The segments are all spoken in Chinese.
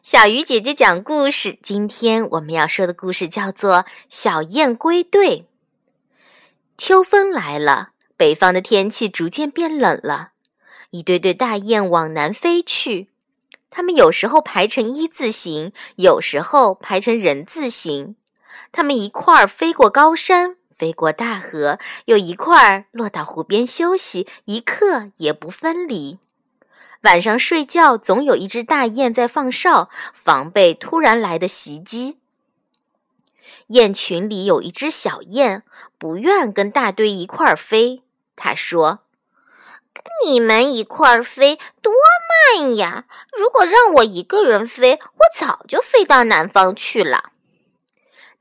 小鱼姐姐讲故事。今天我们要说的故事叫做《小雁归队》。秋风来了，北方的天气逐渐变冷了。一对对大雁往南飞去，它们有时候排成一字形，有时候排成人字形。它们一块儿飞过高山，飞过大河，又一块儿落到湖边休息，一刻也不分离。晚上睡觉，总有一只大雁在放哨，防备突然来的袭击。雁群里有一只小雁，不愿跟大堆一块儿飞。他说：“跟你们一块儿飞多慢呀！如果让我一个人飞，我早就飞到南方去了。”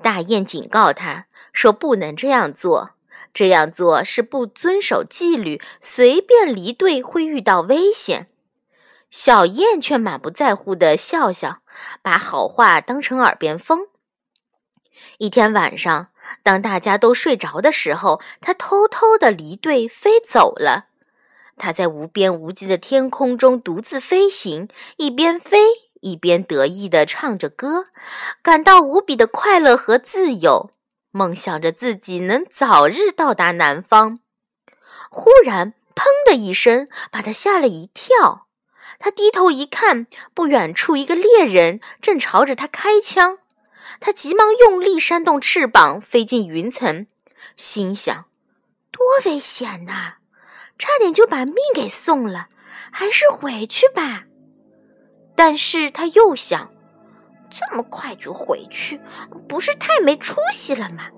大雁警告他说：“不能这样做，这样做是不遵守纪律，随便离队会遇到危险。”小燕却满不在乎地笑笑，把好话当成耳边风。一天晚上，当大家都睡着的时候，他偷偷地离队飞走了。他在无边无际的天空中独自飞行，一边飞一边得意地唱着歌，感到无比的快乐和自由，梦想着自己能早日到达南方。忽然，砰的一声，把他吓了一跳。他低头一看，不远处一个猎人正朝着他开枪。他急忙用力扇动翅膀，飞进云层，心想：多危险呐！差点就把命给送了，还是回去吧。但是他又想：这么快就回去，不是太没出息了吗？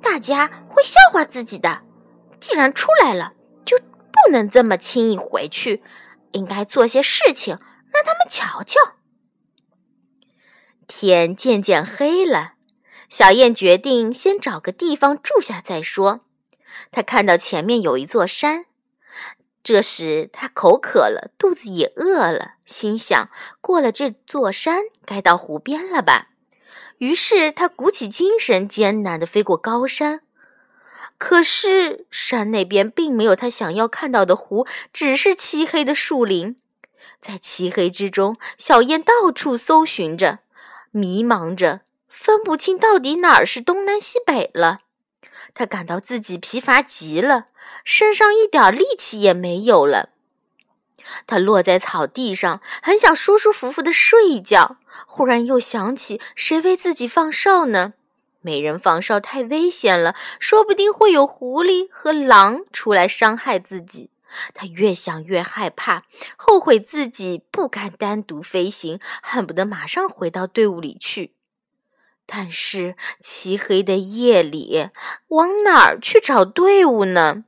大家会笑话自己的。既然出来了，就不能这么轻易回去。应该做些事情，让他们瞧瞧。天渐渐黑了，小燕决定先找个地方住下再说。她看到前面有一座山，这时她口渴了，肚子也饿了，心想：过了这座山，该到湖边了吧？于是他鼓起精神，艰难地飞过高山。可是山那边并没有他想要看到的湖，只是漆黑的树林。在漆黑之中，小燕到处搜寻着，迷茫着，分不清到底哪儿是东南西北了。他感到自己疲乏极了，身上一点力气也没有了。他落在草地上，很想舒舒服服的睡一觉。忽然又想起，谁为自己放哨呢？没人防哨太危险了，说不定会有狐狸和狼出来伤害自己。他越想越害怕，后悔自己不敢单独飞行，恨不得马上回到队伍里去。但是漆黑的夜里，往哪儿去找队伍呢？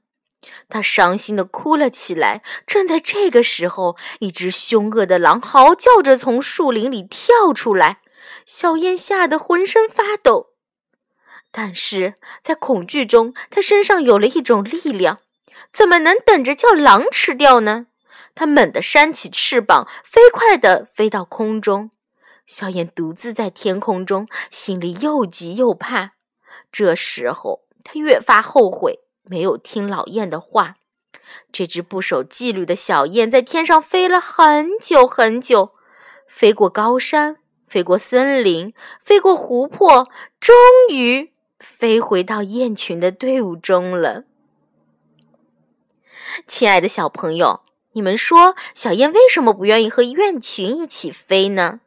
他伤心地哭了起来。正在这个时候，一只凶恶的狼嚎叫着从树林里跳出来，小燕吓得浑身发抖。但是在恐惧中，他身上有了一种力量，怎么能等着叫狼吃掉呢？他猛地扇起翅膀，飞快地飞到空中。小燕独自在天空中，心里又急又怕。这时候，他越发后悔没有听老燕的话。这只不守纪律的小燕在天上飞了很久很久，飞过高山，飞过森林，飞过湖泊，终于。飞回到雁群的队伍中了。亲爱的小朋友，你们说小雁为什么不愿意和雁群一起飞呢？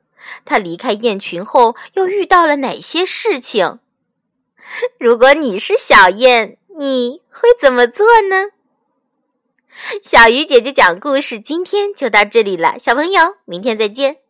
它离开雁群后又遇到了哪些事情？如果你是小雁，你会怎么做呢？小鱼姐姐讲故事，今天就到这里了，小朋友，明天再见。